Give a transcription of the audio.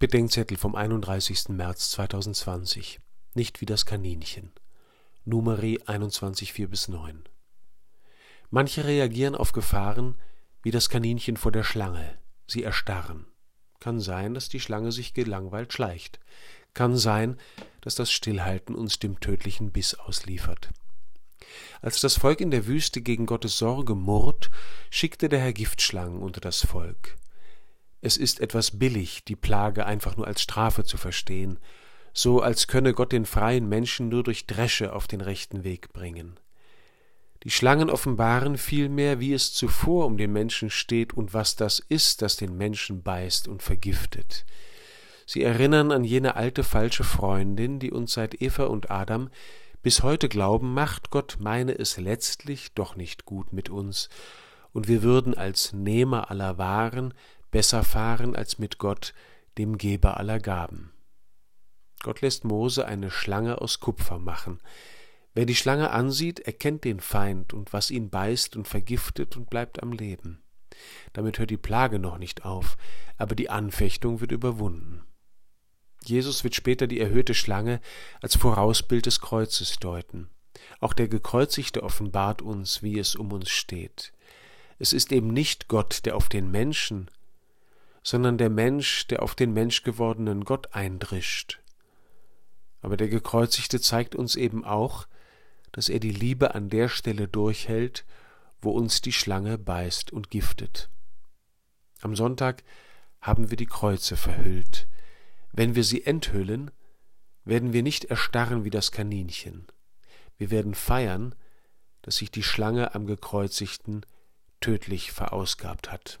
Bedenkzettel vom 31. März 2020. Nicht wie das Kaninchen. Numeri 21, 4 bis 9. Manche reagieren auf Gefahren wie das Kaninchen vor der Schlange. Sie erstarren. Kann sein, dass die Schlange sich gelangweilt schleicht. Kann sein, dass das Stillhalten uns dem tödlichen Biss ausliefert. Als das Volk in der Wüste gegen Gottes Sorge murrt, schickte der Herr Giftschlangen unter das Volk. Es ist etwas billig, die Plage einfach nur als Strafe zu verstehen, so als könne Gott den freien Menschen nur durch Dresche auf den rechten Weg bringen. Die Schlangen offenbaren vielmehr, wie es zuvor um den Menschen steht und was das ist, das den Menschen beißt und vergiftet. Sie erinnern an jene alte falsche Freundin, die uns seit Eva und Adam bis heute glauben, macht Gott meine es letztlich doch nicht gut mit uns, und wir würden als Nehmer aller Waren besser fahren als mit Gott, dem Geber aller Gaben. Gott lässt Mose eine Schlange aus Kupfer machen. Wer die Schlange ansieht, erkennt den Feind und was ihn beißt und vergiftet und bleibt am Leben. Damit hört die Plage noch nicht auf, aber die Anfechtung wird überwunden. Jesus wird später die erhöhte Schlange als Vorausbild des Kreuzes deuten. Auch der Gekreuzigte offenbart uns, wie es um uns steht. Es ist eben nicht Gott, der auf den Menschen, sondern der Mensch, der auf den menschgewordenen Gott eindrischt. Aber der Gekreuzigte zeigt uns eben auch, dass er die Liebe an der Stelle durchhält, wo uns die Schlange beißt und giftet. Am Sonntag haben wir die Kreuze verhüllt. Wenn wir sie enthüllen, werden wir nicht erstarren wie das Kaninchen. Wir werden feiern, dass sich die Schlange am Gekreuzigten tödlich verausgabt hat.